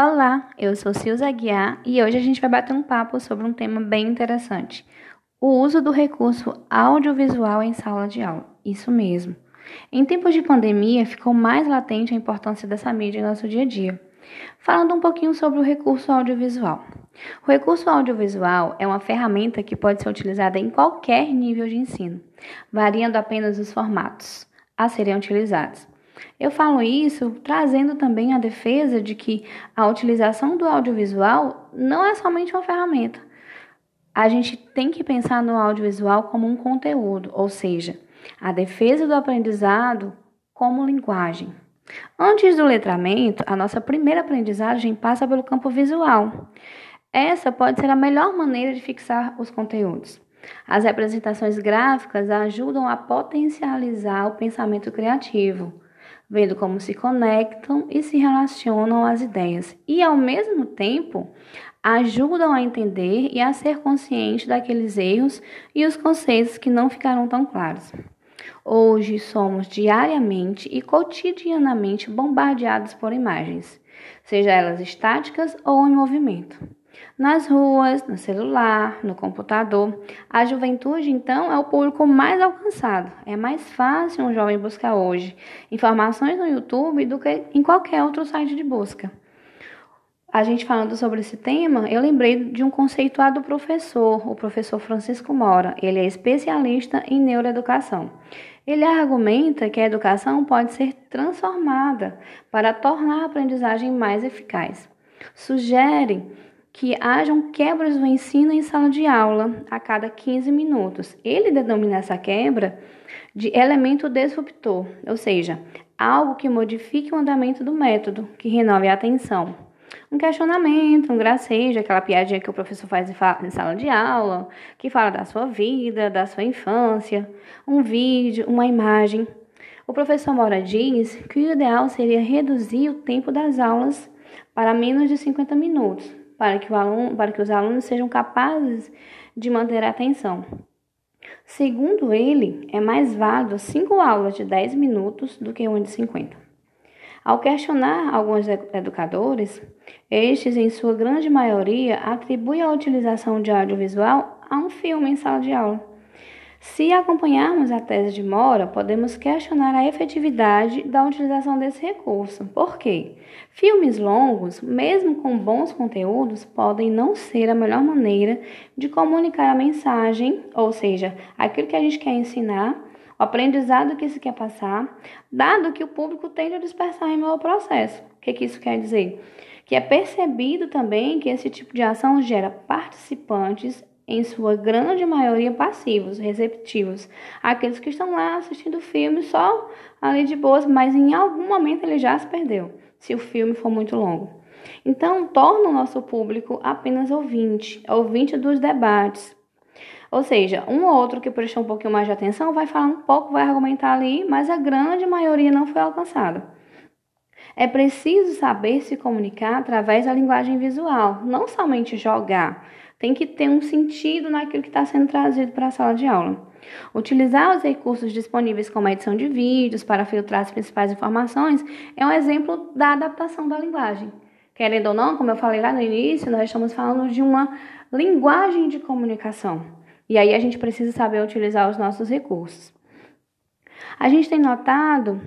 Olá, eu sou Silza Guiar e hoje a gente vai bater um papo sobre um tema bem interessante: o uso do recurso audiovisual em sala de aula. Isso mesmo. Em tempos de pandemia, ficou mais latente a importância dessa mídia em nosso dia a dia. Falando um pouquinho sobre o recurso audiovisual. O recurso audiovisual é uma ferramenta que pode ser utilizada em qualquer nível de ensino, variando apenas os formatos a serem utilizados. Eu falo isso trazendo também a defesa de que a utilização do audiovisual não é somente uma ferramenta. A gente tem que pensar no audiovisual como um conteúdo, ou seja, a defesa do aprendizado como linguagem. Antes do letramento, a nossa primeira aprendizagem passa pelo campo visual. Essa pode ser a melhor maneira de fixar os conteúdos. As representações gráficas ajudam a potencializar o pensamento criativo vendo como se conectam e se relacionam as ideias, e ao mesmo tempo ajudam a entender e a ser consciente daqueles erros e os conceitos que não ficaram tão claros. Hoje somos diariamente e cotidianamente bombardeados por imagens, seja elas estáticas ou em movimento nas ruas, no celular, no computador. A juventude, então, é o público mais alcançado. É mais fácil um jovem buscar hoje informações no YouTube do que em qualquer outro site de busca. A gente falando sobre esse tema, eu lembrei de um conceituado professor, o professor Francisco Mora. Ele é especialista em neuroeducação. Ele argumenta que a educação pode ser transformada para tornar a aprendizagem mais eficaz. Sugere que hajam quebras do ensino em sala de aula a cada 15 minutos. Ele denomina essa quebra de elemento disruptor, ou seja, algo que modifique o andamento do método, que renove a atenção. Um questionamento, um gracejo, aquela piadinha que o professor faz em sala de aula, que fala da sua vida, da sua infância, um vídeo, uma imagem. O professor Mora diz que o ideal seria reduzir o tempo das aulas para menos de 50 minutos, para que, o aluno, para que os alunos sejam capazes de manter a atenção. Segundo ele, é mais válido cinco aulas de 10 minutos do que uma de 50. Ao questionar alguns educadores, estes, em sua grande maioria, atribuem a utilização de audiovisual a um filme em sala de aula. Se acompanharmos a tese de Mora, podemos questionar a efetividade da utilização desse recurso. Por quê? Filmes longos, mesmo com bons conteúdos, podem não ser a melhor maneira de comunicar a mensagem, ou seja, aquilo que a gente quer ensinar, o aprendizado que se quer passar, dado que o público tende a dispersar em meu processo. O que, que isso quer dizer? Que é percebido também que esse tipo de ação gera participantes em sua grande maioria passivos, receptivos. Aqueles que estão lá assistindo o filme só ali de boas, mas em algum momento ele já se perdeu, se o filme for muito longo. Então, torna o nosso público apenas ouvinte, ouvinte dos debates. Ou seja, um ou outro que prestou um pouquinho mais de atenção vai falar um pouco, vai argumentar ali, mas a grande maioria não foi alcançada. É preciso saber se comunicar através da linguagem visual, não somente jogar, tem que ter um sentido naquilo que está sendo trazido para a sala de aula. Utilizar os recursos disponíveis como a edição de vídeos para filtrar as principais informações é um exemplo da adaptação da linguagem. Querendo ou não, como eu falei lá no início, nós estamos falando de uma linguagem de comunicação. E aí a gente precisa saber utilizar os nossos recursos. A gente tem notado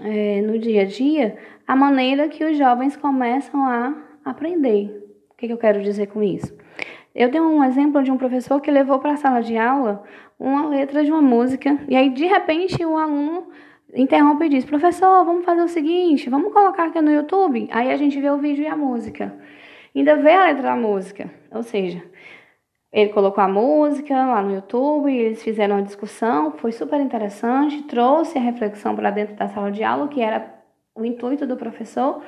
é, no dia a dia a maneira que os jovens começam a aprender. O que, que eu quero dizer com isso? Eu tenho um exemplo de um professor que levou para a sala de aula uma letra de uma música e aí de repente o aluno interrompe e diz: "Professor, vamos fazer o seguinte, vamos colocar aqui no YouTube". Aí a gente vê o vídeo e a música. Ainda vê a letra da música, ou seja, ele colocou a música lá no YouTube, eles fizeram uma discussão, foi super interessante, trouxe a reflexão para dentro da sala de aula, que era o intuito do professor,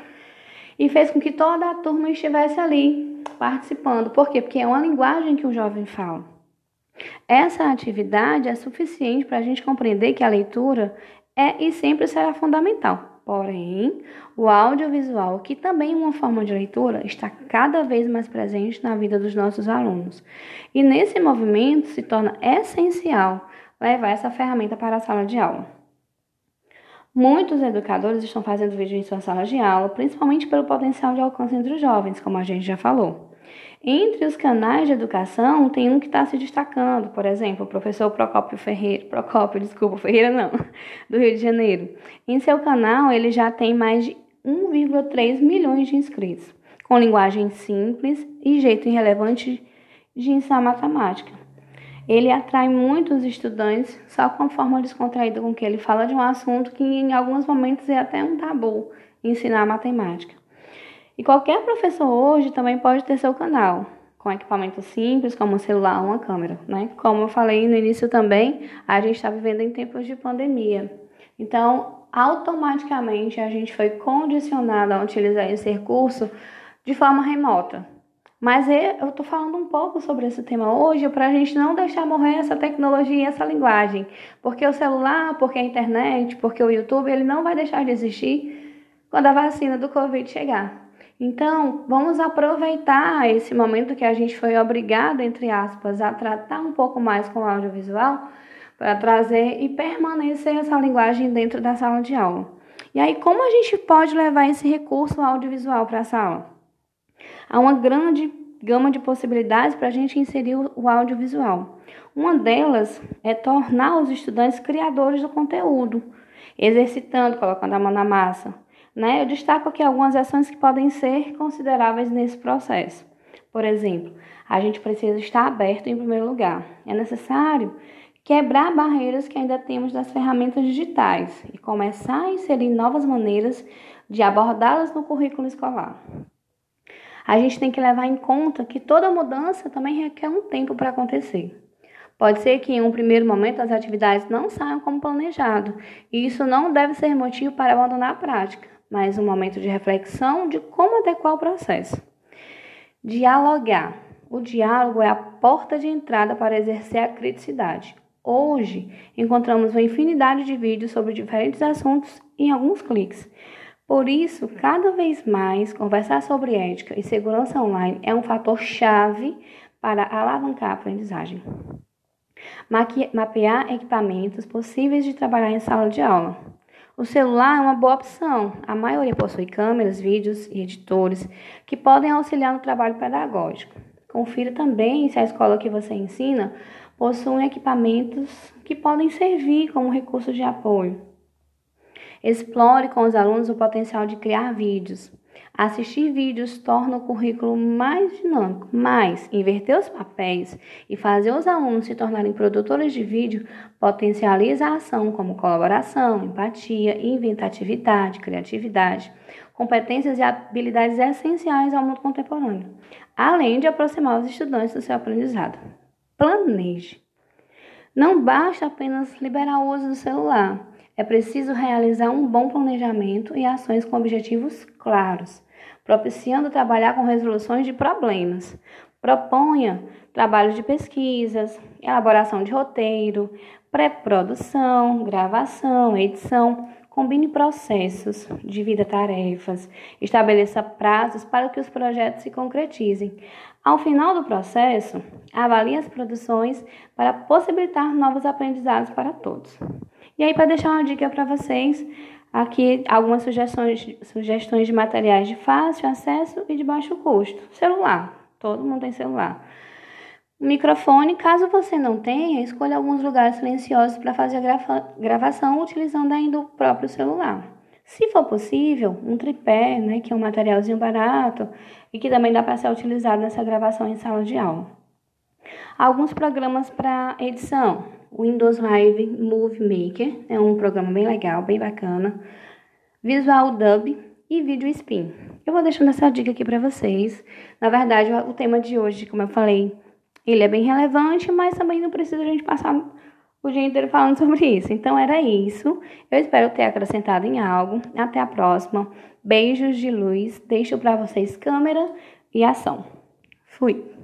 e fez com que toda a turma estivesse ali participando. Por quê? Porque é uma linguagem que o jovem fala. Essa atividade é suficiente para a gente compreender que a leitura é e sempre será fundamental. Porém, o audiovisual, que também é uma forma de leitura, está cada vez mais presente na vida dos nossos alunos. E nesse movimento se torna essencial levar essa ferramenta para a sala de aula. Muitos educadores estão fazendo vídeo em suas salas de aula, principalmente pelo potencial de alcance entre os jovens, como a gente já falou. Entre os canais de educação, tem um que está se destacando, por exemplo, o professor Procópio Ferreira, Procópio, desculpa, Ferreira não, do Rio de Janeiro. Em seu canal, ele já tem mais de 1,3 milhões de inscritos, com linguagem simples e jeito irrelevante de ensinar matemática. Ele atrai muitos estudantes só com a forma descontraída com que ele fala de um assunto que em alguns momentos é até um tabu ensinar matemática. E qualquer professor hoje também pode ter seu canal, com equipamentos simples como um celular ou uma câmera, né? Como eu falei no início também, a gente está vivendo em tempos de pandemia. Então, automaticamente a gente foi condicionado a utilizar esse recurso de forma remota. Mas eu estou falando um pouco sobre esse tema hoje para a gente não deixar morrer essa tecnologia e essa linguagem. Porque o celular, porque a internet, porque o YouTube, ele não vai deixar de existir quando a vacina do Covid chegar. Então, vamos aproveitar esse momento que a gente foi obrigado, entre aspas, a tratar um pouco mais com o audiovisual para trazer e permanecer essa linguagem dentro da sala de aula. E aí, como a gente pode levar esse recurso audiovisual para a sala? Há uma grande gama de possibilidades para a gente inserir o audiovisual. Uma delas é tornar os estudantes criadores do conteúdo, exercitando, colocando a mão na massa. Né? Eu destaco aqui algumas ações que podem ser consideráveis nesse processo. Por exemplo, a gente precisa estar aberto em primeiro lugar. É necessário quebrar barreiras que ainda temos das ferramentas digitais e começar a inserir novas maneiras de abordá-las no currículo escolar a gente tem que levar em conta que toda mudança também requer um tempo para acontecer. Pode ser que em um primeiro momento as atividades não saiam como planejado, e isso não deve ser motivo para abandonar a prática, mas um momento de reflexão de como adequar o processo. Dialogar. O diálogo é a porta de entrada para exercer a criticidade. Hoje, encontramos uma infinidade de vídeos sobre diferentes assuntos em alguns cliques. Por isso, cada vez mais, conversar sobre ética e segurança online é um fator chave para alavancar a aprendizagem. Mapear equipamentos possíveis de trabalhar em sala de aula. O celular é uma boa opção. A maioria possui câmeras, vídeos e editores que podem auxiliar no trabalho pedagógico. Confira também se a escola que você ensina possui equipamentos que podem servir como recurso de apoio. Explore com os alunos o potencial de criar vídeos. Assistir vídeos torna o currículo mais dinâmico, mas inverter os papéis e fazer os alunos se tornarem produtores de vídeo potencializa a ação como colaboração, empatia, inventatividade, criatividade, competências e habilidades essenciais ao mundo contemporâneo, além de aproximar os estudantes do seu aprendizado. Planeje. Não basta apenas liberar o uso do celular. É preciso realizar um bom planejamento e ações com objetivos claros, propiciando trabalhar com resoluções de problemas. Proponha trabalhos de pesquisas, elaboração de roteiro, pré-produção, gravação, edição. Combine processos, divida tarefas, estabeleça prazos para que os projetos se concretizem. Ao final do processo, avalie as produções para possibilitar novos aprendizados para todos. E aí, para deixar uma dica para vocês, aqui algumas sugestões, sugestões de materiais de fácil acesso e de baixo custo. Celular, todo mundo tem celular. Microfone, caso você não tenha, escolha alguns lugares silenciosos para fazer a grava gravação utilizando ainda o próprio celular. Se for possível, um tripé, né, que é um materialzinho barato e que também dá para ser utilizado nessa gravação em sala de aula. Alguns programas para edição, Windows Live Movie Maker, é um programa bem legal, bem bacana. Visual Dub e Video Spin. Eu vou deixando essa dica aqui para vocês. Na verdade, o tema de hoje, como eu falei, ele é bem relevante, mas também não precisa a gente passar o dia inteiro falando sobre isso. Então era isso. Eu espero ter acrescentado em algo. Até a próxima. Beijos de luz. Deixo para vocês câmera e ação. Fui.